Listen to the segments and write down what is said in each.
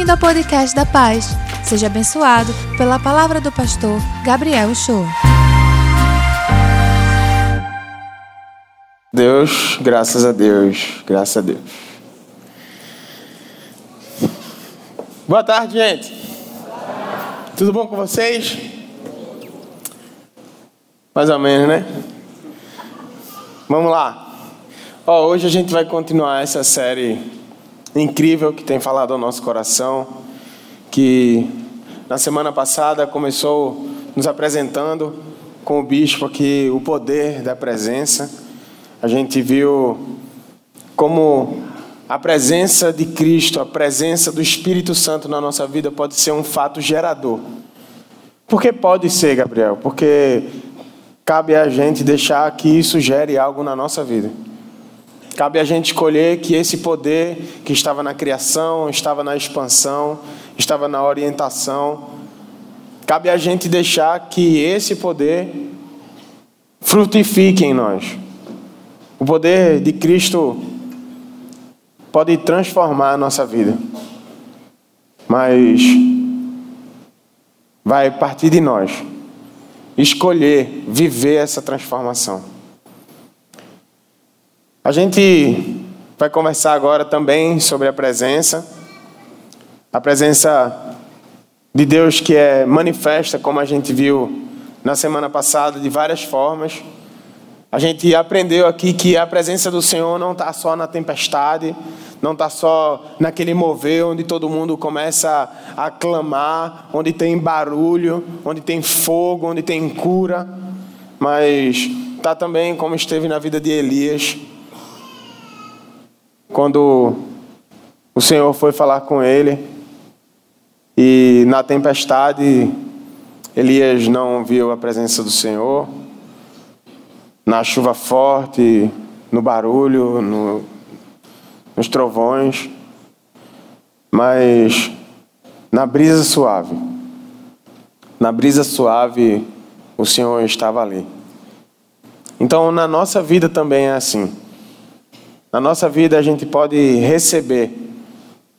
Bem-vindo ao podcast da Paz. Seja abençoado pela palavra do pastor Gabriel Show. Deus, graças a Deus, graças a Deus. Boa tarde, gente. Tudo bom com vocês? Mais ou menos, né? Vamos lá. Ó, hoje a gente vai continuar essa série incrível que tem falado ao nosso coração, que na semana passada começou nos apresentando com o bispo aqui o poder da presença. A gente viu como a presença de Cristo, a presença do Espírito Santo na nossa vida pode ser um fato gerador. Por que pode ser, Gabriel? Porque cabe a gente deixar que isso gere algo na nossa vida. Cabe a gente escolher que esse poder que estava na criação, estava na expansão, estava na orientação, cabe a gente deixar que esse poder frutifique em nós. O poder de Cristo pode transformar a nossa vida, mas vai partir de nós escolher viver essa transformação. A gente vai conversar agora também sobre a presença, a presença de Deus que é manifesta, como a gente viu na semana passada, de várias formas. A gente aprendeu aqui que a presença do Senhor não está só na tempestade, não está só naquele mover onde todo mundo começa a clamar, onde tem barulho, onde tem fogo, onde tem cura, mas está também como esteve na vida de Elias, quando o Senhor foi falar com ele e na tempestade Elias não viu a presença do Senhor, na chuva forte, no barulho, no, nos trovões, mas na brisa suave. Na brisa suave, o Senhor estava ali. Então, na nossa vida também é assim. Na nossa vida a gente pode receber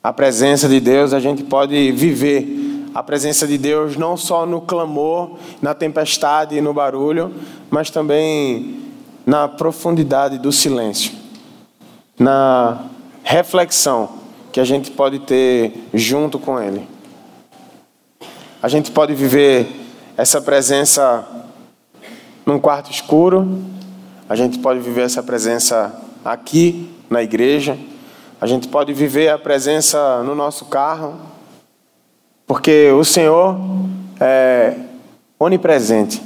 a presença de Deus, a gente pode viver a presença de Deus não só no clamor, na tempestade e no barulho, mas também na profundidade do silêncio, na reflexão que a gente pode ter junto com Ele. A gente pode viver essa presença num quarto escuro, a gente pode viver essa presença aqui na igreja, a gente pode viver a presença no nosso carro, porque o Senhor é onipresente,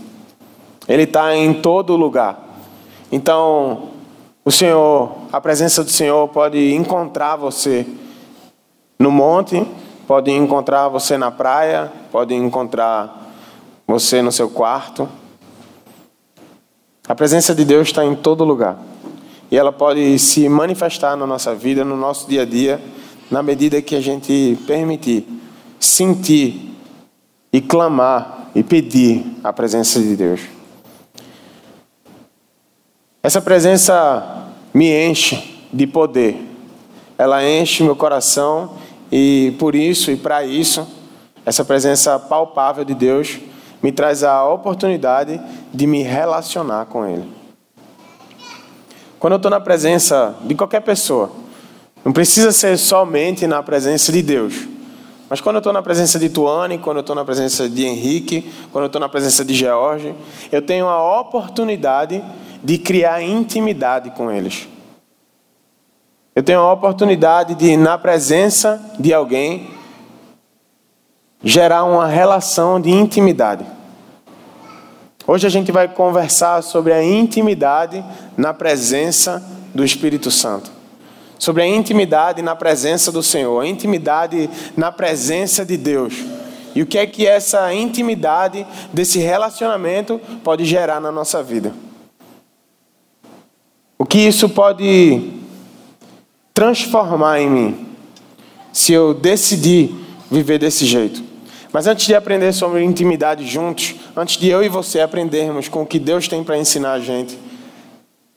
Ele está em todo lugar. Então, o Senhor, a presença do Senhor pode encontrar você no monte, pode encontrar você na praia, pode encontrar você no seu quarto. A presença de Deus está em todo lugar. E ela pode se manifestar na nossa vida, no nosso dia a dia, na medida que a gente permitir sentir e clamar e pedir a presença de Deus. Essa presença me enche de poder. Ela enche meu coração e por isso e para isso, essa presença palpável de Deus me traz a oportunidade de me relacionar com Ele. Quando eu estou na presença de qualquer pessoa, não precisa ser somente na presença de Deus. Mas quando eu estou na presença de Tuane, quando eu estou na presença de Henrique, quando eu estou na presença de George, eu tenho a oportunidade de criar intimidade com eles. Eu tenho a oportunidade de, na presença de alguém, gerar uma relação de intimidade. Hoje a gente vai conversar sobre a intimidade na presença do Espírito Santo. Sobre a intimidade na presença do Senhor, a intimidade na presença de Deus. E o que é que essa intimidade desse relacionamento pode gerar na nossa vida? O que isso pode transformar em mim se eu decidir viver desse jeito? Mas antes de aprender sobre intimidade juntos, antes de eu e você aprendermos com o que Deus tem para ensinar a gente,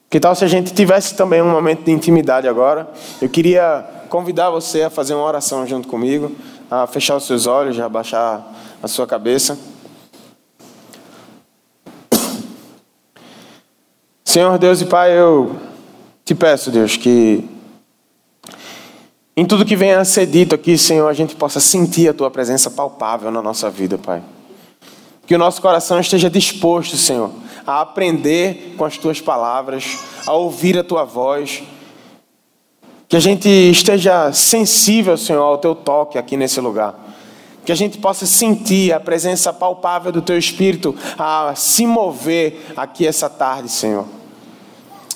que tal se a gente tivesse também um momento de intimidade agora? Eu queria convidar você a fazer uma oração junto comigo. a fechar os seus olhos, a abaixar a sua cabeça. Senhor Deus e Pai, eu te peço, Deus, que em tudo que venha a ser dito aqui, Senhor, a gente possa sentir a tua presença palpável na nossa vida, Pai. Que o nosso coração esteja disposto, Senhor, a aprender com as tuas palavras, a ouvir a tua voz. Que a gente esteja sensível, Senhor, ao teu toque aqui nesse lugar. Que a gente possa sentir a presença palpável do teu Espírito a se mover aqui essa tarde, Senhor.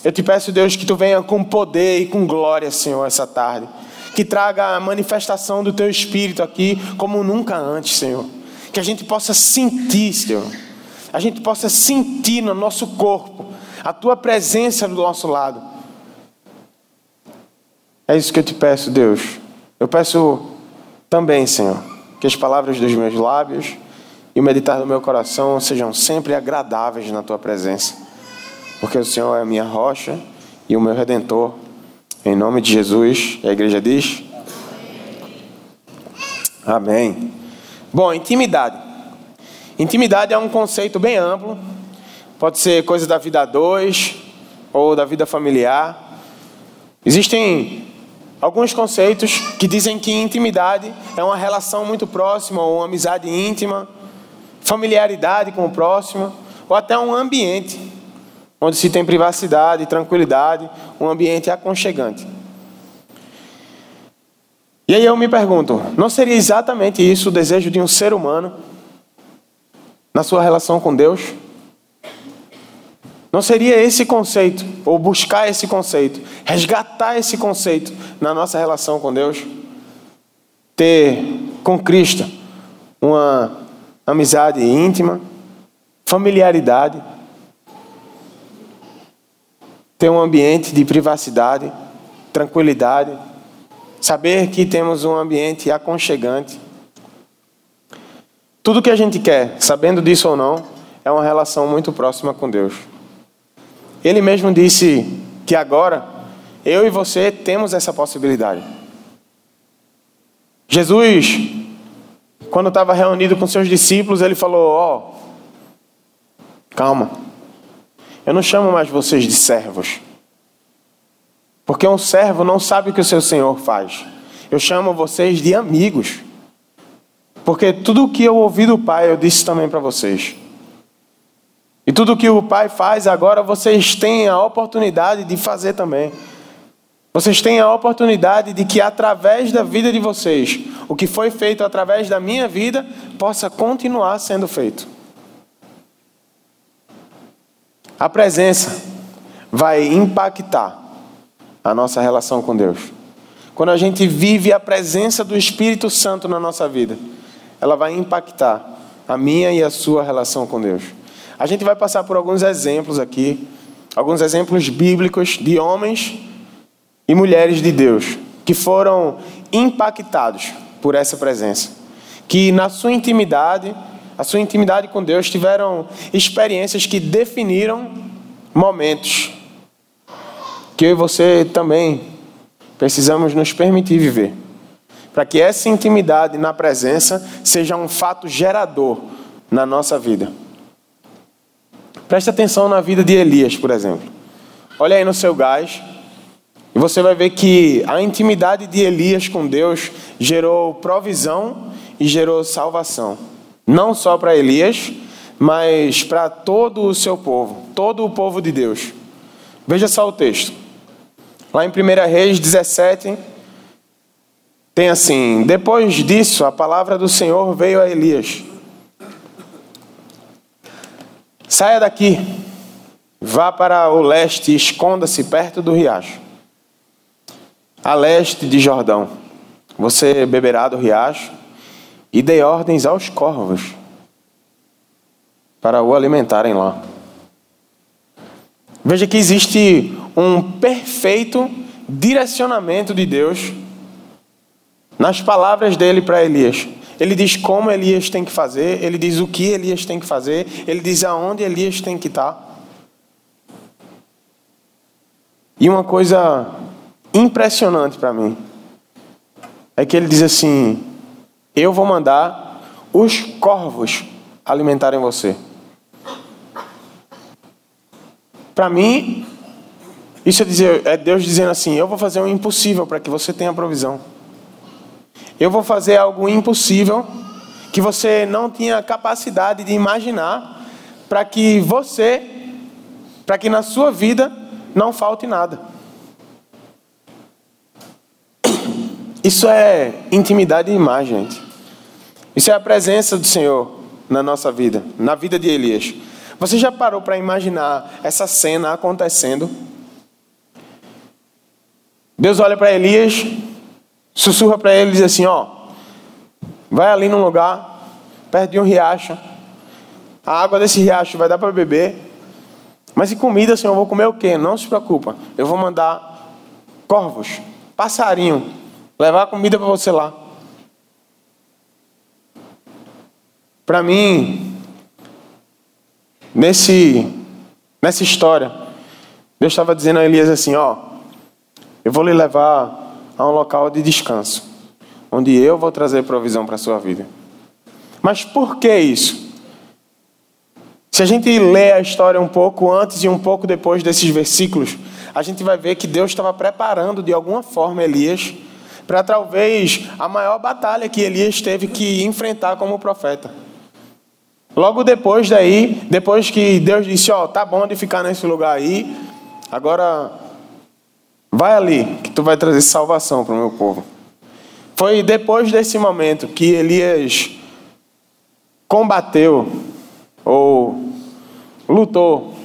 Eu te peço, Deus, que tu venha com poder e com glória, Senhor, essa tarde. Que traga a manifestação do teu Espírito aqui como nunca antes, Senhor. Que a gente possa sentir, Senhor. A gente possa sentir no nosso corpo a tua presença do nosso lado. É isso que eu te peço, Deus. Eu peço também, Senhor, que as palavras dos meus lábios e o meditar do meu coração sejam sempre agradáveis na tua presença porque o Senhor é a minha rocha e o meu redentor. Em nome de Jesus, a igreja diz: Amém. Bom, intimidade. Intimidade é um conceito bem amplo. Pode ser coisa da vida a dois ou da vida familiar. Existem alguns conceitos que dizem que intimidade é uma relação muito próxima, ou uma amizade íntima, familiaridade com o próximo, ou até um ambiente onde se tem privacidade, tranquilidade, um ambiente aconchegante. E aí eu me pergunto, não seria exatamente isso o desejo de um ser humano na sua relação com Deus? Não seria esse conceito, ou buscar esse conceito, resgatar esse conceito na nossa relação com Deus? Ter com Cristo uma amizade íntima, familiaridade, ter um ambiente de privacidade, tranquilidade, saber que temos um ambiente aconchegante. Tudo que a gente quer, sabendo disso ou não, é uma relação muito próxima com Deus. Ele mesmo disse que agora eu e você temos essa possibilidade. Jesus, quando estava reunido com seus discípulos, ele falou: Ó, oh, calma. Eu não chamo mais vocês de servos. Porque um servo não sabe o que o seu senhor faz. Eu chamo vocês de amigos. Porque tudo o que eu ouvi do Pai, eu disse também para vocês. E tudo o que o Pai faz agora, vocês têm a oportunidade de fazer também. Vocês têm a oportunidade de que através da vida de vocês, o que foi feito através da minha vida, possa continuar sendo feito. A presença vai impactar a nossa relação com Deus. Quando a gente vive a presença do Espírito Santo na nossa vida, ela vai impactar a minha e a sua relação com Deus. A gente vai passar por alguns exemplos aqui, alguns exemplos bíblicos de homens e mulheres de Deus que foram impactados por essa presença, que na sua intimidade a sua intimidade com Deus tiveram experiências que definiram momentos que eu e você também precisamos nos permitir viver. Para que essa intimidade na presença seja um fato gerador na nossa vida. Preste atenção na vida de Elias, por exemplo. Olha aí no seu gás e você vai ver que a intimidade de Elias com Deus gerou provisão e gerou salvação. Não só para Elias, mas para todo o seu povo, todo o povo de Deus. Veja só o texto. Lá em 1 Reis 17, tem assim: Depois disso, a palavra do Senhor veio a Elias: Saia daqui, vá para o leste e esconda-se perto do riacho, a leste de Jordão. Você beberá do riacho e dei ordens aos corvos para o alimentarem lá. Veja que existe um perfeito direcionamento de Deus nas palavras dele para Elias. Ele diz como Elias tem que fazer, ele diz o que Elias tem que fazer, ele diz aonde Elias tem que estar. E uma coisa impressionante para mim é que ele diz assim: eu vou mandar os corvos alimentarem você. Para mim, isso é, dizer, é Deus dizendo assim: eu vou fazer o impossível para que você tenha provisão. Eu vou fazer algo impossível que você não tinha capacidade de imaginar para que você, para que na sua vida não falte nada. Isso é intimidade demais, gente. Isso é a presença do Senhor na nossa vida, na vida de Elias. Você já parou para imaginar essa cena acontecendo? Deus olha para Elias, sussurra para ele e diz assim: Ó, vai ali num lugar, perto de um riacho. A água desse riacho vai dar para beber. Mas e comida, Senhor, eu vou comer o quê? Não se preocupa. Eu vou mandar corvos, passarinho, levar comida para você lá. Para mim, nesse, nessa história, Deus estava dizendo a Elias assim: Ó, eu vou lhe levar a um local de descanso, onde eu vou trazer provisão para a sua vida. Mas por que isso? Se a gente lê a história um pouco antes e um pouco depois desses versículos, a gente vai ver que Deus estava preparando de alguma forma Elias para talvez a maior batalha que Elias teve que enfrentar como profeta. Logo depois daí, depois que Deus disse, ó, oh, tá bom de ficar nesse lugar aí, agora vai ali que tu vai trazer salvação para o meu povo. Foi depois desse momento que Elias combateu ou lutou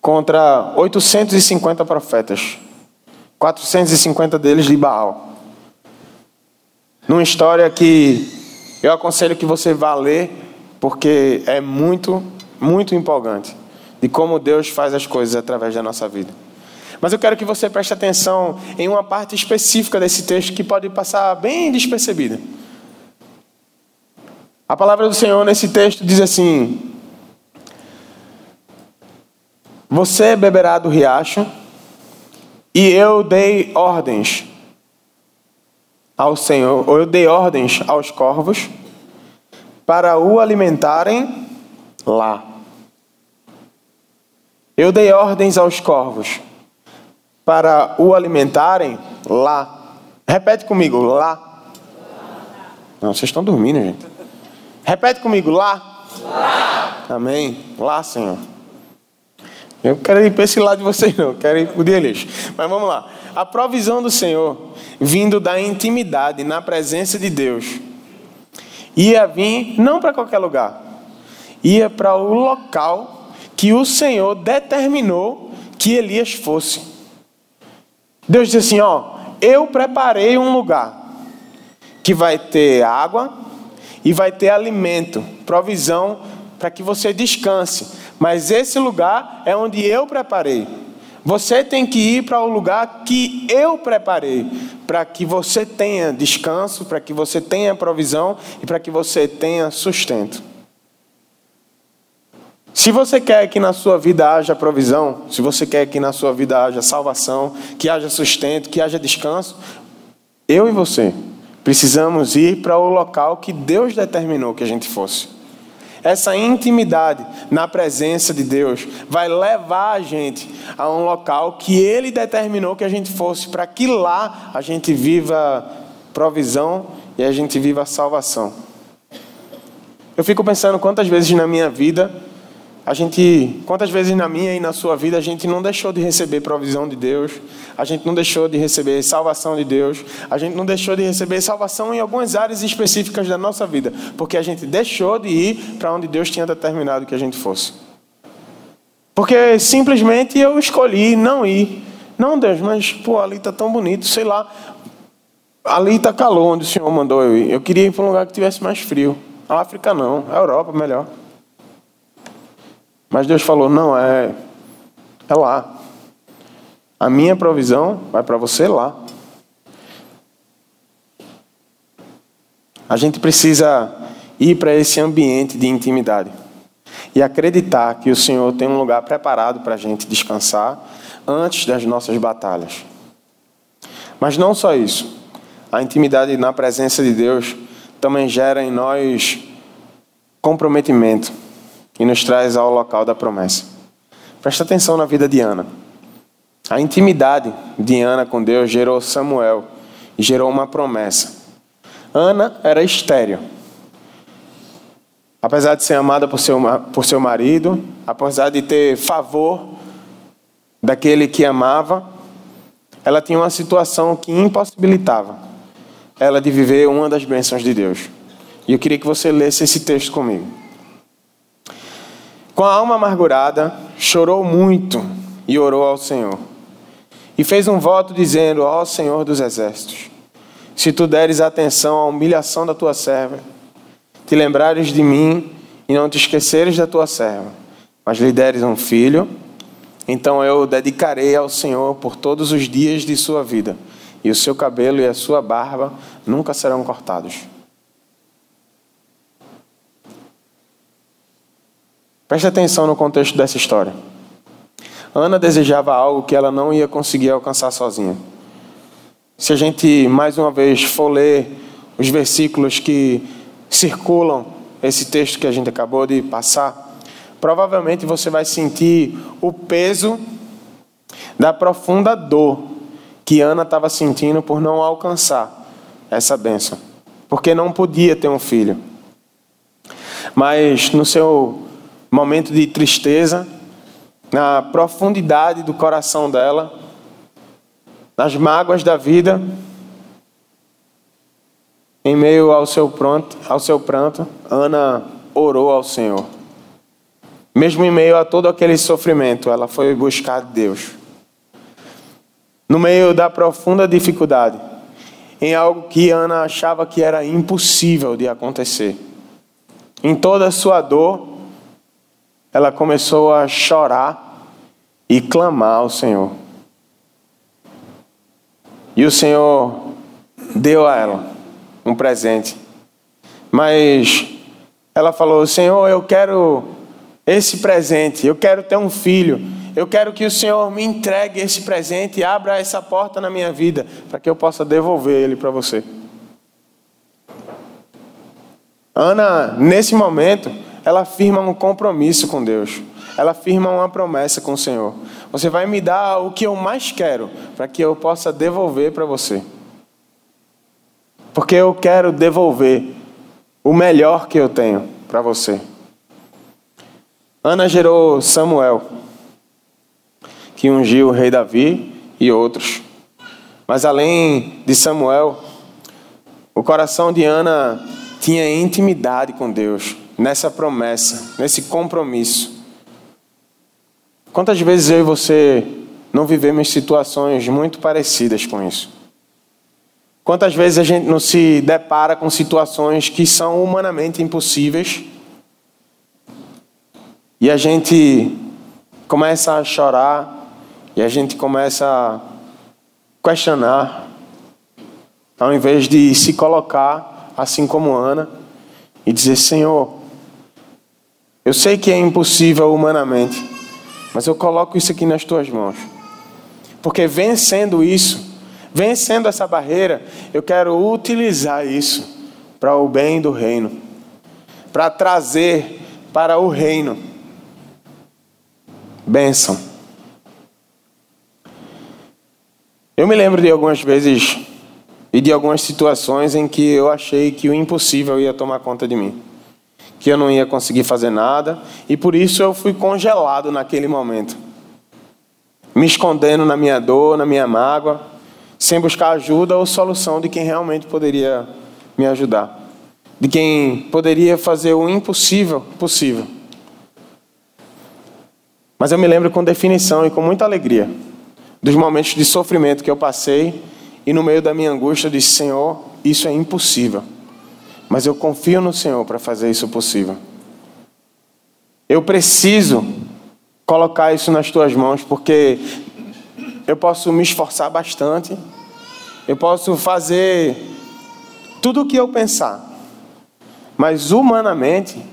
contra 850 profetas. 450 deles de Baal. Numa história que eu aconselho que você vá ler, porque é muito, muito empolgante de como Deus faz as coisas através da nossa vida. Mas eu quero que você preste atenção em uma parte específica desse texto que pode passar bem despercebida. A palavra do Senhor nesse texto diz assim: Você beberá do riacho e eu dei ordens ao Senhor, ou eu dei ordens aos corvos para o alimentarem lá. Eu dei ordens aos corvos para o alimentarem lá. Repete comigo, lá. Não, vocês estão dormindo, gente. Repete comigo, lá. Lá. Amém. Lá, Senhor. Eu quero ir para esse lado de vocês, não. Eu quero ir para o deles. Mas vamos lá. A provisão do Senhor, vindo da intimidade, na presença de Deus, ia vir não para qualquer lugar, ia para o local que o Senhor determinou que Elias fosse. Deus disse assim: Ó, eu preparei um lugar que vai ter água e vai ter alimento, provisão para que você descanse. Mas esse lugar é onde eu preparei. Você tem que ir para o lugar que eu preparei, para que você tenha descanso, para que você tenha provisão e para que você tenha sustento. Se você quer que na sua vida haja provisão, se você quer que na sua vida haja salvação, que haja sustento, que haja descanso, eu e você precisamos ir para o local que Deus determinou que a gente fosse. Essa intimidade na presença de Deus vai levar a gente a um local que Ele determinou que a gente fosse, para que lá a gente viva provisão e a gente viva salvação. Eu fico pensando quantas vezes na minha vida a gente, quantas vezes na minha e na sua vida a gente não deixou de receber provisão de Deus, a gente não deixou de receber salvação de Deus, a gente não deixou de receber salvação em algumas áreas específicas da nossa vida, porque a gente deixou de ir para onde Deus tinha determinado que a gente fosse. Porque simplesmente eu escolhi não ir. Não, Deus, mas pô, ali está tão bonito, sei lá. Ali está calor onde o Senhor mandou eu ir. Eu queria ir para um lugar que tivesse mais frio. África não, a Europa melhor. Mas Deus falou: não, é, é lá. A minha provisão vai para você lá. A gente precisa ir para esse ambiente de intimidade e acreditar que o Senhor tem um lugar preparado para a gente descansar antes das nossas batalhas. Mas não só isso. a intimidade na presença de Deus também gera em nós comprometimento e nos traz ao local da promessa. Presta atenção na vida de Ana. A intimidade de Ana com Deus gerou Samuel e gerou uma promessa. Ana era estéreo. Apesar de ser amada por seu, por seu marido, apesar de ter favor daquele que amava, ela tinha uma situação que impossibilitava ela de viver uma das bênçãos de Deus. E eu queria que você lesse esse texto comigo. Com a alma amargurada, chorou muito e orou ao Senhor. E fez um voto dizendo: Ó Senhor dos exércitos, se tu deres atenção à humilhação da tua serva, te lembrares de mim e não te esqueceres da tua serva, mas lhe deres um filho, então eu o dedicarei ao Senhor por todos os dias de sua vida, e o seu cabelo e a sua barba nunca serão cortados. Preste atenção no contexto dessa história. Ana desejava algo que ela não ia conseguir alcançar sozinha. Se a gente mais uma vez for ler os versículos que circulam esse texto que a gente acabou de passar, provavelmente você vai sentir o peso da profunda dor que Ana estava sentindo por não alcançar essa bênção, porque não podia ter um filho. Mas no seu momento de tristeza, na profundidade do coração dela, nas mágoas da vida, em meio ao seu pranto, ao seu pranto, Ana orou ao Senhor. Mesmo em meio a todo aquele sofrimento, ela foi buscar Deus. No meio da profunda dificuldade, em algo que Ana achava que era impossível de acontecer. Em toda a sua dor, ela começou a chorar e clamar ao Senhor. E o Senhor deu a ela um presente. Mas ela falou: Senhor, eu quero esse presente, eu quero ter um filho. Eu quero que o Senhor me entregue esse presente e abra essa porta na minha vida para que eu possa devolver ele para você. Ana, nesse momento, ela firma um compromisso com Deus. Ela firma uma promessa com o Senhor. Você vai me dar o que eu mais quero para que eu possa devolver para você. Porque eu quero devolver o melhor que eu tenho para você. Ana gerou Samuel, que ungiu o rei Davi e outros. Mas além de Samuel, o coração de Ana tinha intimidade com Deus, nessa promessa, nesse compromisso. Quantas vezes eu e você não vivemos situações muito parecidas com isso? Quantas vezes a gente não se depara com situações que são humanamente impossíveis e a gente começa a chorar e a gente começa a questionar, ao invés de se colocar assim como Ana e dizer: Senhor, eu sei que é impossível humanamente, mas eu coloco isso aqui nas tuas mãos. Porque vencendo isso, vencendo essa barreira, eu quero utilizar isso para o bem do reino, para trazer para o reino bênção. Eu me lembro de algumas vezes e de algumas situações em que eu achei que o impossível ia tomar conta de mim que eu não ia conseguir fazer nada, e por isso eu fui congelado naquele momento, me escondendo na minha dor, na minha mágoa, sem buscar ajuda ou solução de quem realmente poderia me ajudar, de quem poderia fazer o impossível possível. Mas eu me lembro com definição e com muita alegria dos momentos de sofrimento que eu passei e no meio da minha angústia eu disse: Senhor, isso é impossível. Mas eu confio no Senhor para fazer isso possível. Eu preciso colocar isso nas tuas mãos, porque eu posso me esforçar bastante, eu posso fazer tudo o que eu pensar, mas humanamente,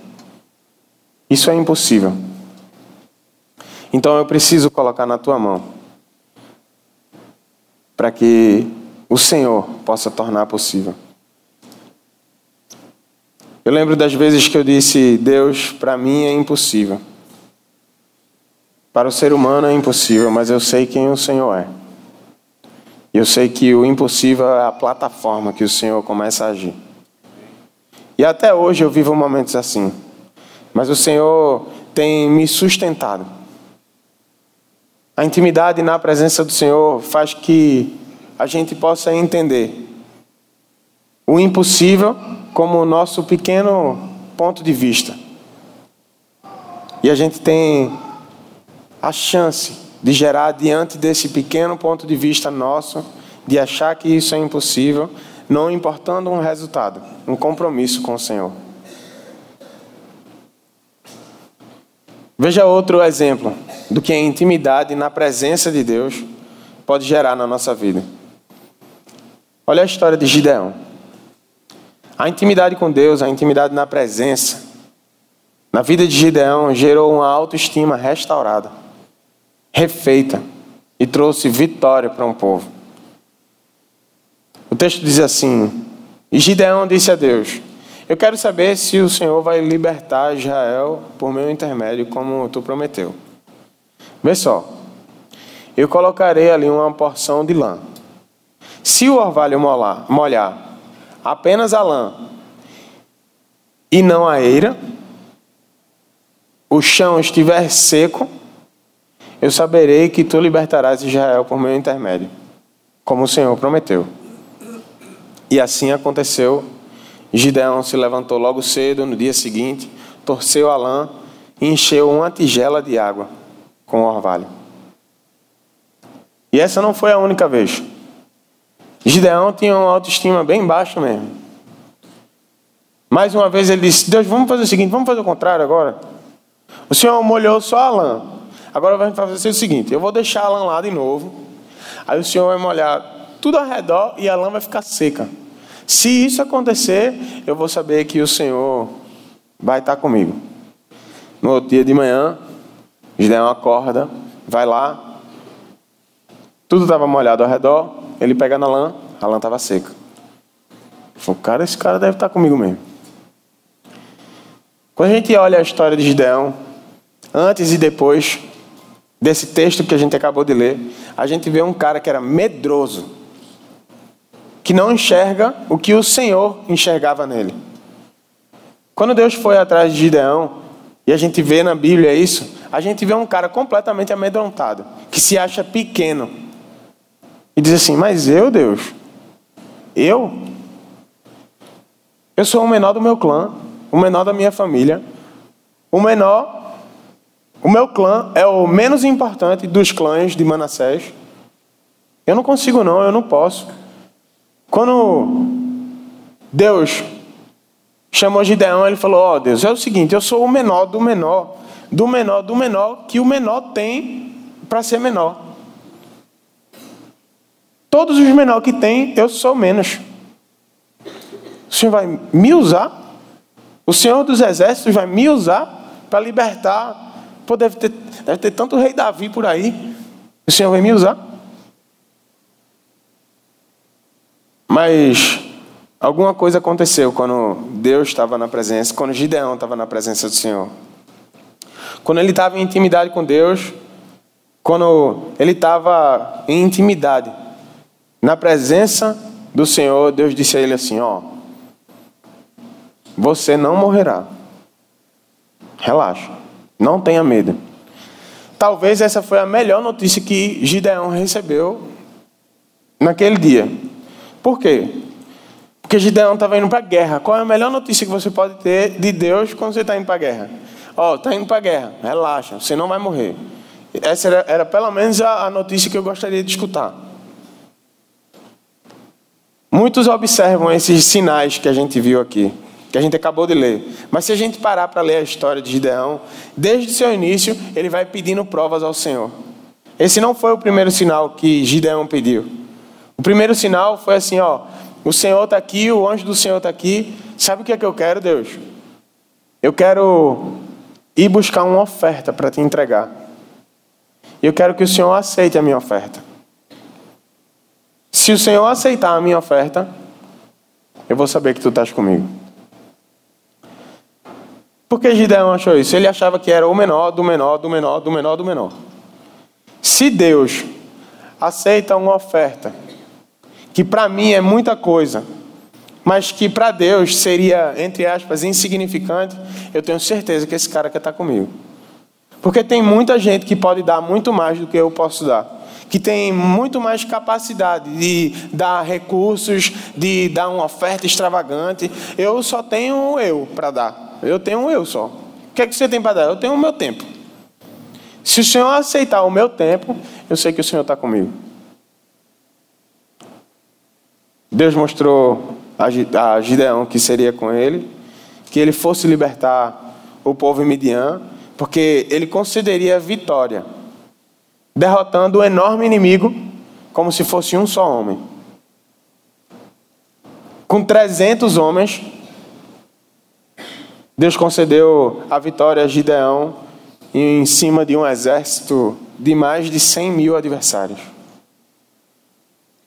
isso é impossível. Então eu preciso colocar na tua mão, para que o Senhor possa tornar possível. Eu lembro das vezes que eu disse: Deus, para mim é impossível. Para o ser humano é impossível, mas eu sei quem o Senhor é. E eu sei que o impossível é a plataforma que o Senhor começa a agir. E até hoje eu vivo momentos assim. Mas o Senhor tem me sustentado. A intimidade na presença do Senhor faz que a gente possa entender o impossível como o nosso pequeno ponto de vista. E a gente tem a chance de gerar diante desse pequeno ponto de vista nosso, de achar que isso é impossível, não importando um resultado, um compromisso com o Senhor. Veja outro exemplo do que a intimidade na presença de Deus pode gerar na nossa vida. Olha a história de Gideão. A intimidade com Deus, a intimidade na presença, na vida de Gideão, gerou uma autoestima restaurada, refeita e trouxe vitória para um povo. O texto diz assim: E Gideão disse a Deus: Eu quero saber se o Senhor vai libertar Israel por meu intermédio, como tu prometeu. Vê só, eu colocarei ali uma porção de lã. Se o orvalho molhar apenas a lã e não a eira, o chão estiver seco, eu saberei que tu libertarás Israel por meu intermédio, como o Senhor prometeu. E assim aconteceu. Gideão se levantou logo cedo, no dia seguinte, torceu a lã e encheu uma tigela de água com orvalho. E essa não foi a única vez. Gideão tinha uma autoestima bem baixa mesmo. Mais uma vez ele disse: Deus, vamos fazer o seguinte, vamos fazer o contrário agora. O Senhor molhou só a lã. Agora vai fazer o seguinte: eu vou deixar a lã lá de novo. Aí o Senhor vai molhar tudo ao redor e a lã vai ficar seca. Se isso acontecer, eu vou saber que o Senhor vai estar comigo. No outro dia de manhã, Gideão acorda, vai lá, tudo estava molhado ao redor, ele pega na lã, a lã estava seca. Ele falou, cara, esse cara deve estar comigo mesmo. Quando a gente olha a história de Gideão, antes e depois desse texto que a gente acabou de ler, a gente vê um cara que era medroso, que não enxerga o que o Senhor enxergava nele. Quando Deus foi atrás de Gideão, e a gente vê na Bíblia isso, a gente vê um cara completamente amedrontado, que se acha pequeno e diz assim: Mas eu, Deus, eu? Eu sou o menor do meu clã, o menor da minha família, o menor, o meu clã é o menos importante dos clãs de Manassés. Eu não consigo, não, eu não posso. Quando Deus chamou Gideão, ele falou: Ó oh, Deus, é o seguinte, eu sou o menor do menor, do menor do menor, que o menor tem para ser menor. Todos os menores que tem, eu sou menos. O Senhor vai me usar? O Senhor dos Exércitos vai me usar para libertar? Pô, deve ter, deve ter tanto rei Davi por aí. O Senhor vai me usar? Mas alguma coisa aconteceu quando Deus estava na presença, quando Gideão estava na presença do Senhor. Quando ele estava em intimidade com Deus, quando ele estava em intimidade na presença do Senhor, Deus disse a ele assim: Ó, você não morrerá. Relaxa, não tenha medo. Talvez essa foi a melhor notícia que Gideão recebeu naquele dia. Por quê? Porque Gideão estava indo para a guerra. Qual é a melhor notícia que você pode ter de Deus quando você está indo para a guerra? Ó, oh, está indo para a guerra, relaxa, você não vai morrer. Essa era, era pelo menos a, a notícia que eu gostaria de escutar. Muitos observam esses sinais que a gente viu aqui, que a gente acabou de ler. Mas se a gente parar para ler a história de Gideão, desde o seu início, ele vai pedindo provas ao Senhor. Esse não foi o primeiro sinal que Gideão pediu. O primeiro sinal foi assim, ó, o Senhor está aqui, o anjo do Senhor está aqui. Sabe o que é que eu quero, Deus? Eu quero ir buscar uma oferta para te entregar. Eu quero que o Senhor aceite a minha oferta. Se o Senhor aceitar a minha oferta, eu vou saber que tu estás comigo. Por que Gideão achou isso? Ele achava que era o menor, do menor, do menor, do menor, do menor. Se Deus aceita uma oferta, que para mim é muita coisa, mas que para Deus seria, entre aspas, insignificante, eu tenho certeza que esse cara quer estar comigo. Porque tem muita gente que pode dar muito mais do que eu posso dar. Que tem muito mais capacidade de dar recursos, de dar uma oferta extravagante. Eu só tenho eu para dar. Eu tenho eu só. O que é que você tem para dar? Eu tenho o meu tempo. Se o Senhor aceitar o meu tempo, eu sei que o Senhor está comigo. Deus mostrou a Gideão que seria com ele, que ele fosse libertar o povo Midian porque ele concederia vitória, derrotando o enorme inimigo como se fosse um só homem. Com 300 homens, Deus concedeu a vitória a Gideão em cima de um exército de mais de 100 mil adversários.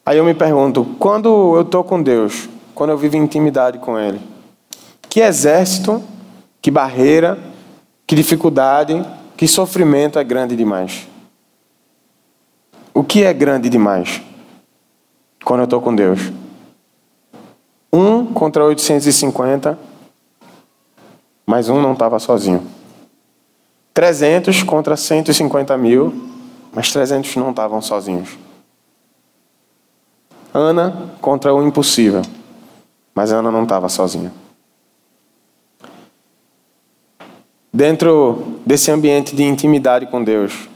Aí eu me pergunto, quando eu estou com Deus, quando eu vivo intimidade com Ele, que exército, que barreira, que dificuldade, que sofrimento é grande demais. O que é grande demais quando eu estou com Deus? Um contra 850, mas um não estava sozinho. 300 contra 150 mil, mas 300 não estavam sozinhos. Ana contra o impossível, mas Ana não estava sozinha. Dentro desse ambiente de intimidade com Deus,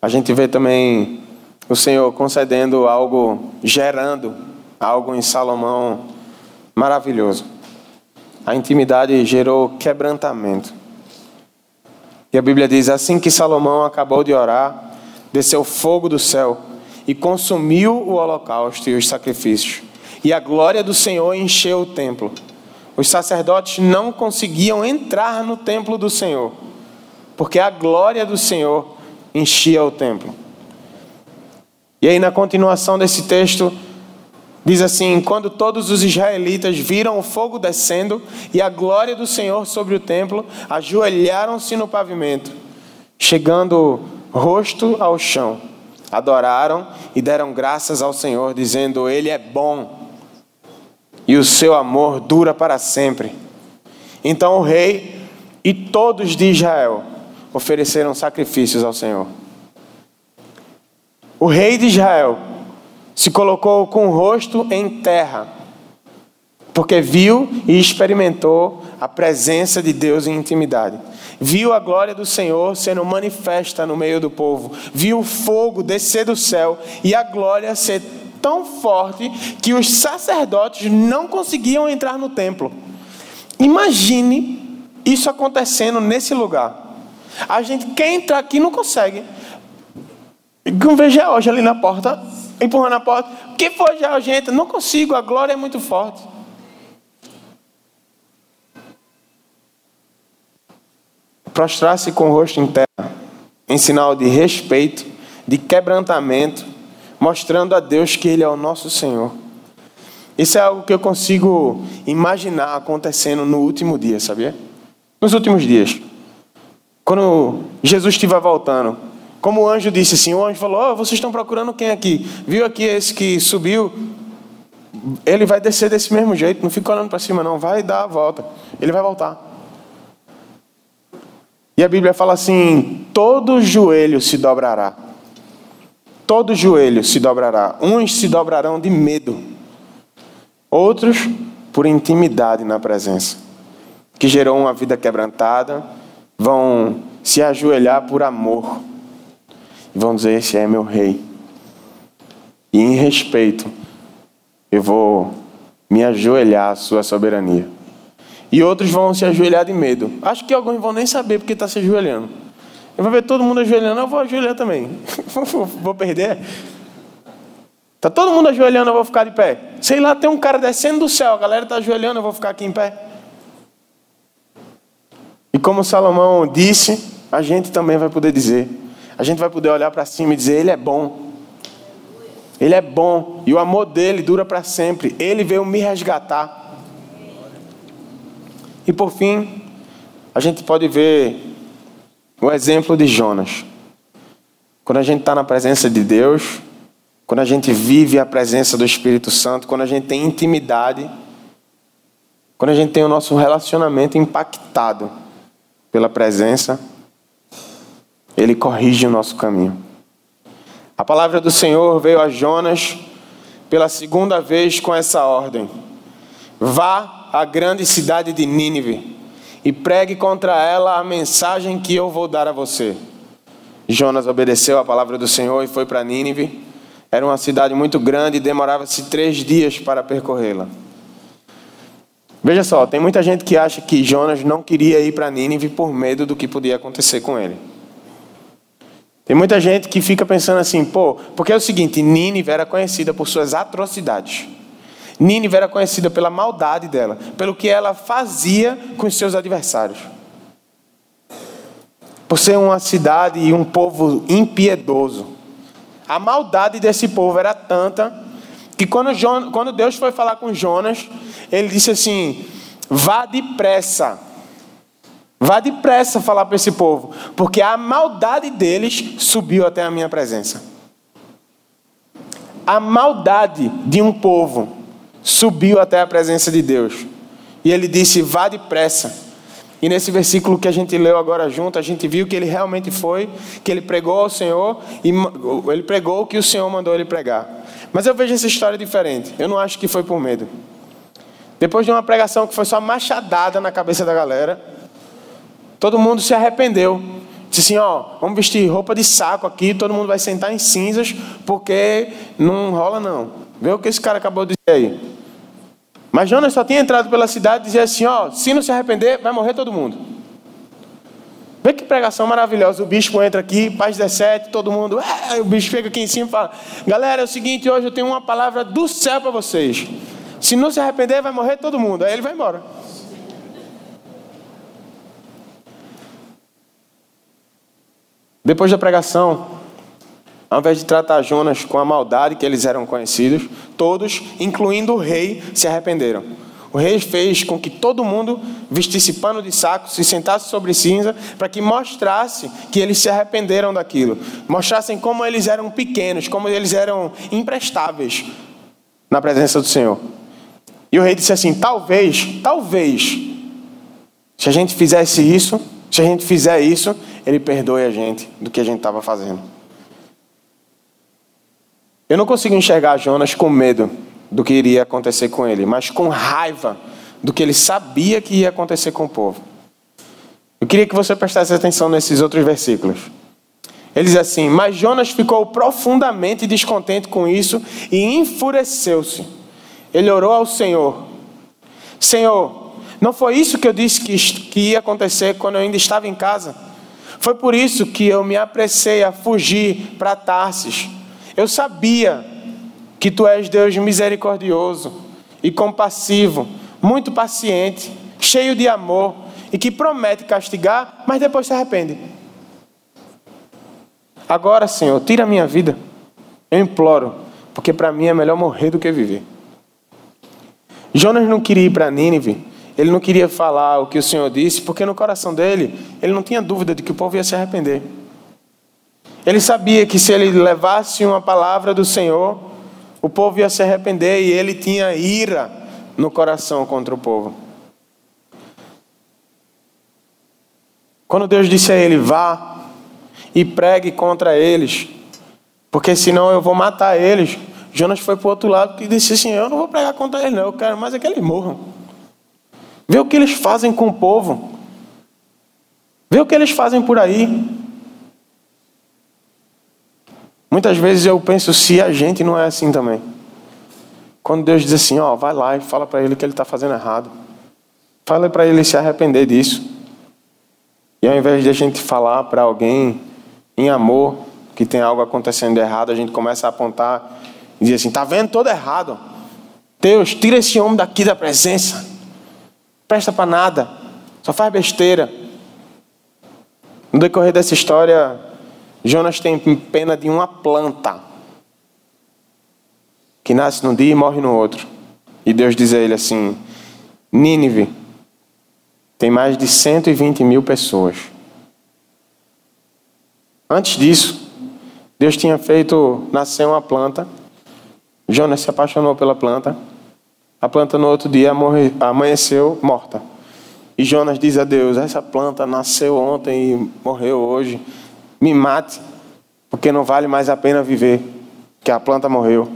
a gente vê também o Senhor concedendo algo, gerando algo em Salomão maravilhoso. A intimidade gerou quebrantamento. E a Bíblia diz: assim que Salomão acabou de orar, desceu fogo do céu e consumiu o holocausto e os sacrifícios. E a glória do Senhor encheu o templo. Os sacerdotes não conseguiam entrar no templo do Senhor, porque a glória do Senhor enchia o templo. E aí, na continuação desse texto, diz assim: Quando todos os israelitas viram o fogo descendo e a glória do Senhor sobre o templo, ajoelharam-se no pavimento, chegando rosto ao chão, adoraram e deram graças ao Senhor, dizendo: Ele é bom e o seu amor dura para sempre. Então o rei e todos de Israel ofereceram sacrifícios ao Senhor. O rei de Israel se colocou com o rosto em terra, porque viu e experimentou a presença de Deus em intimidade. Viu a glória do Senhor sendo manifesta no meio do povo. Viu o fogo descer do céu e a glória ser tão forte que os sacerdotes não conseguiam entrar no templo. Imagine isso acontecendo nesse lugar. A gente quer entrar aqui não consegue. Não vejo hoje ali na porta, empurrando a porta. O que foi gente? Não consigo, a glória é muito forte. Prostrar-se com o rosto em terra, em sinal de respeito, de quebrantamento mostrando a Deus que Ele é o nosso Senhor. Isso é algo que eu consigo imaginar acontecendo no último dia, sabia? Nos últimos dias. Quando Jesus estiver voltando, como o anjo disse assim, o anjo falou: oh, vocês estão procurando quem aqui? Viu aqui esse que subiu? Ele vai descer desse mesmo jeito, não fica olhando para cima, não, vai dar a volta. Ele vai voltar. E a Bíblia fala assim: todo joelho se dobrará todo joelho se dobrará. Uns se dobrarão de medo, outros por intimidade na presença, que gerou uma vida quebrantada, vão se ajoelhar por amor e vão dizer: Esse é meu rei. E em respeito, eu vou me ajoelhar à sua soberania. E outros vão se ajoelhar de medo. Acho que alguns vão nem saber porque está se ajoelhando. Eu vou ver todo mundo ajoelhando, eu vou ajoelhar também. vou perder? Tá todo mundo ajoelhando, eu vou ficar de pé. Sei lá, tem um cara descendo do céu, a galera está ajoelhando, eu vou ficar aqui em pé. E como Salomão disse, a gente também vai poder dizer. A gente vai poder olhar para cima e dizer: Ele é bom. Ele é bom e o amor dele dura para sempre. Ele veio me resgatar. E por fim, a gente pode ver o exemplo de Jonas. Quando a gente está na presença de Deus, quando a gente vive a presença do Espírito Santo, quando a gente tem intimidade, quando a gente tem o nosso relacionamento impactado pela presença, Ele corrige o nosso caminho. A palavra do Senhor veio a Jonas pela segunda vez com essa ordem: Vá à grande cidade de Nínive e pregue contra ela a mensagem que eu vou dar a você. Jonas obedeceu a palavra do Senhor e foi para Nínive. Era uma cidade muito grande e demorava-se três dias para percorrê-la. Veja só, tem muita gente que acha que Jonas não queria ir para Nínive por medo do que podia acontecer com ele. Tem muita gente que fica pensando assim, pô, porque é o seguinte: Nínive era conhecida por suas atrocidades. Nínive era conhecida pela maldade dela, pelo que ela fazia com os seus adversários. Por ser uma cidade e um povo impiedoso. A maldade desse povo era tanta que quando, quando Deus foi falar com Jonas, ele disse assim: vá depressa Vá depressa falar para esse povo, porque a maldade deles subiu até a minha presença. A maldade de um povo subiu até a presença de Deus. E ele disse: Vá depressa. E nesse versículo que a gente leu agora junto, a gente viu que ele realmente foi, que ele pregou ao Senhor e ele pregou o que o Senhor mandou ele pregar. Mas eu vejo essa história diferente. Eu não acho que foi por medo. Depois de uma pregação que foi só machadada na cabeça da galera, Todo mundo se arrependeu. Disse assim: ó, vamos vestir roupa de saco aqui, todo mundo vai sentar em cinzas, porque não rola não. Vê o que esse cara acabou de dizer aí. Mas Jonas só tinha entrado pela cidade e dizia assim: ó, se não se arrepender, vai morrer todo mundo. Vê que pregação maravilhosa. O bispo entra aqui, paz 17, todo mundo. É, o bispo chega aqui em cima e fala: Galera, é o seguinte, hoje eu tenho uma palavra do céu para vocês. Se não se arrepender, vai morrer todo mundo. Aí ele vai embora. Depois da pregação, ao invés de tratar Jonas com a maldade que eles eram conhecidos, todos, incluindo o rei, se arrependeram. O rei fez com que todo mundo vestisse pano de saco, se sentasse sobre cinza, para que mostrasse que eles se arrependeram daquilo. Mostrassem como eles eram pequenos, como eles eram imprestáveis na presença do Senhor. E o rei disse assim: talvez, talvez, se a gente fizesse isso, se a gente fizer isso, ele perdoe a gente do que a gente estava fazendo. Eu não consigo enxergar Jonas com medo do que iria acontecer com ele, mas com raiva do que ele sabia que ia acontecer com o povo. Eu queria que você prestasse atenção nesses outros versículos. Ele diz assim: Mas Jonas ficou profundamente descontente com isso e enfureceu-se. Ele orou ao Senhor: Senhor, não foi isso que eu disse que, que ia acontecer quando eu ainda estava em casa? Foi por isso que eu me apressei a fugir para Tarsis. Eu sabia que tu és Deus misericordioso e compassivo, muito paciente, cheio de amor e que promete castigar, mas depois se arrepende. Agora, Senhor, tira a minha vida. Eu imploro, porque para mim é melhor morrer do que viver. Jonas não queria ir para Nínive ele não queria falar o que o Senhor disse, porque no coração dele, ele não tinha dúvida de que o povo ia se arrepender. Ele sabia que se ele levasse uma palavra do Senhor, o povo ia se arrepender e ele tinha ira no coração contra o povo. Quando Deus disse a ele: vá e pregue contra eles, porque senão eu vou matar eles. Jonas foi para o outro lado e disse assim: Eu não vou pregar contra eles, não, eu quero mais é que eles morram. Vê o que eles fazem com o povo. Vê o que eles fazem por aí. Muitas vezes eu penso se a gente não é assim também. Quando Deus diz assim, ó, vai lá e fala para ele que ele está fazendo errado. Fala para ele se arrepender disso. E ao invés de a gente falar para alguém em amor que tem algo acontecendo de errado, a gente começa a apontar e dizer assim, tá vendo todo errado. Deus, tira esse homem daqui da presença presta para nada, só faz besteira. No decorrer dessa história, Jonas tem pena de uma planta. que nasce num dia e morre no outro. E Deus diz a ele assim: Nínive tem mais de 120 mil pessoas. Antes disso, Deus tinha feito nascer uma planta. Jonas se apaixonou pela planta. A planta no outro dia amanheceu morta. E Jonas diz a Deus: Essa planta nasceu ontem e morreu hoje. Me mate, porque não vale mais a pena viver, que a planta morreu.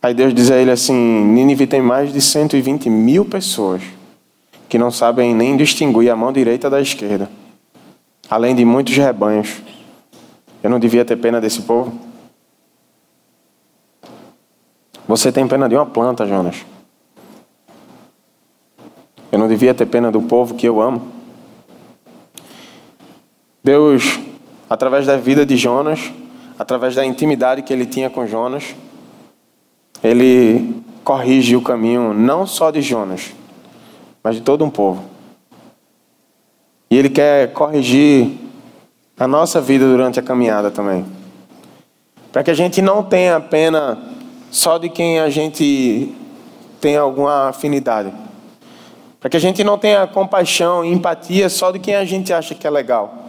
Aí Deus diz a ele assim: Nínive tem mais de 120 mil pessoas que não sabem nem distinguir a mão direita da esquerda, além de muitos rebanhos. Eu não devia ter pena desse povo? Você tem pena de uma planta, Jonas. Eu não devia ter pena do povo que eu amo. Deus, através da vida de Jonas, através da intimidade que ele tinha com Jonas, ele corrige o caminho não só de Jonas, mas de todo um povo. E ele quer corrigir a nossa vida durante a caminhada também. Para que a gente não tenha pena só de quem a gente tem alguma afinidade. Para que a gente não tenha compaixão e empatia só de quem a gente acha que é legal.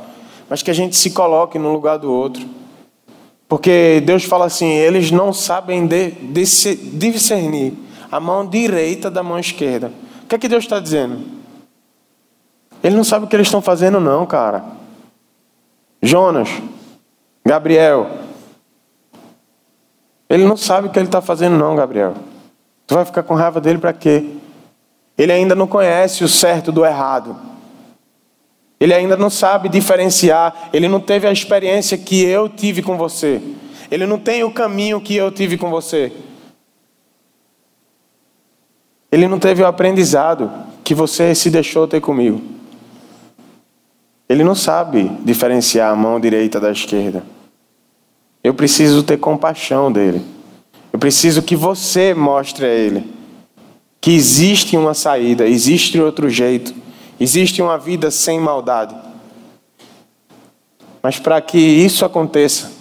Mas que a gente se coloque no lugar do outro. Porque Deus fala assim: eles não sabem de, de, discernir a mão direita da mão esquerda. O que é que Deus está dizendo? Ele não sabe o que eles estão fazendo, não, cara. Jonas, Gabriel, ele não sabe o que ele está fazendo, não, Gabriel. Tu vai ficar com raiva dele para quê? Ele ainda não conhece o certo do errado. Ele ainda não sabe diferenciar. Ele não teve a experiência que eu tive com você. Ele não tem o caminho que eu tive com você. Ele não teve o aprendizado que você se deixou ter comigo. Ele não sabe diferenciar a mão direita da esquerda. Eu preciso ter compaixão dele. Eu preciso que você mostre a ele que existe uma saída, existe outro jeito, existe uma vida sem maldade. Mas para que isso aconteça,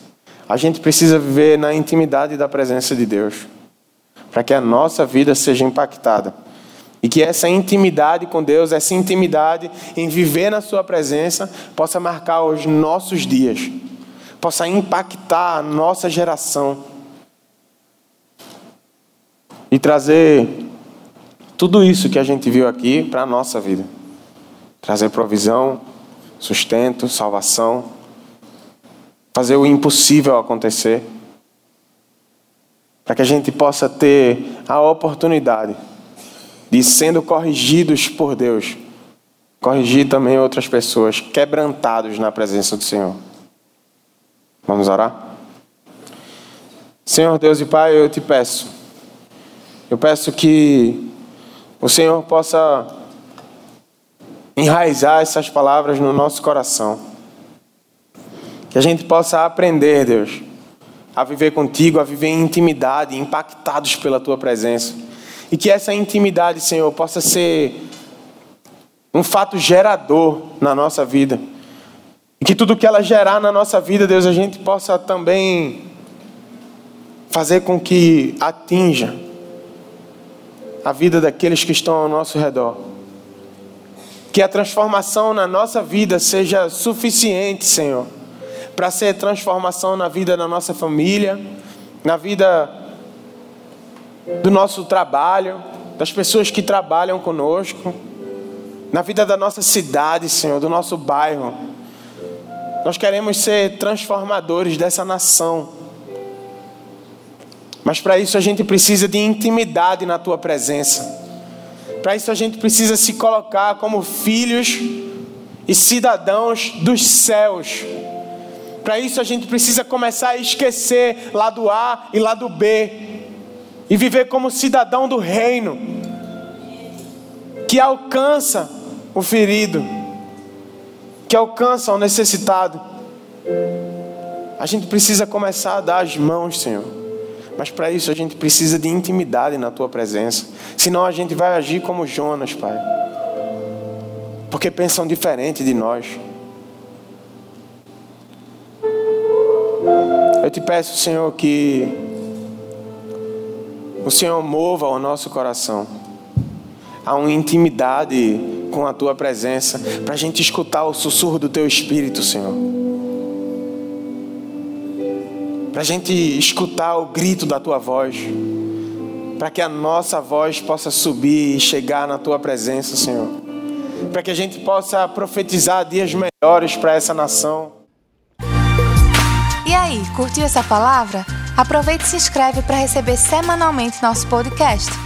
a gente precisa viver na intimidade da presença de Deus, para que a nossa vida seja impactada. E que essa intimidade com Deus, essa intimidade em viver na Sua presença, possa marcar os nossos dias possa impactar a nossa geração e trazer tudo isso que a gente viu aqui para a nossa vida. Trazer provisão, sustento, salvação, fazer o impossível acontecer, para que a gente possa ter a oportunidade de, sendo corrigidos por Deus, corrigir também outras pessoas, quebrantados na presença do Senhor. Vamos orar? Senhor Deus e Pai, eu te peço, eu peço que o Senhor possa enraizar essas palavras no nosso coração. Que a gente possa aprender, Deus, a viver contigo, a viver em intimidade, impactados pela tua presença. E que essa intimidade, Senhor, possa ser um fato gerador na nossa vida e que tudo que ela gerar na nossa vida, Deus, a gente possa também fazer com que atinja a vida daqueles que estão ao nosso redor. Que a transformação na nossa vida seja suficiente, Senhor, para ser transformação na vida da nossa família, na vida do nosso trabalho, das pessoas que trabalham conosco, na vida da nossa cidade, Senhor, do nosso bairro. Nós queremos ser transformadores dessa nação. Mas para isso a gente precisa de intimidade na tua presença. Para isso a gente precisa se colocar como filhos e cidadãos dos céus. Para isso a gente precisa começar a esquecer lado A e lado B e viver como cidadão do reino que alcança o ferido que alcança o necessitado. A gente precisa começar a dar as mãos, Senhor. Mas para isso a gente precisa de intimidade na tua presença. Senão a gente vai agir como Jonas, Pai. Porque pensam diferente de nós. Eu te peço, Senhor, que o Senhor mova o nosso coração a uma intimidade com a tua presença, para a gente escutar o sussurro do teu espírito, Senhor. Para a gente escutar o grito da tua voz, para que a nossa voz possa subir e chegar na tua presença, Senhor. Para que a gente possa profetizar dias melhores para essa nação. E aí, curtiu essa palavra? Aproveite e se inscreve para receber semanalmente nosso podcast.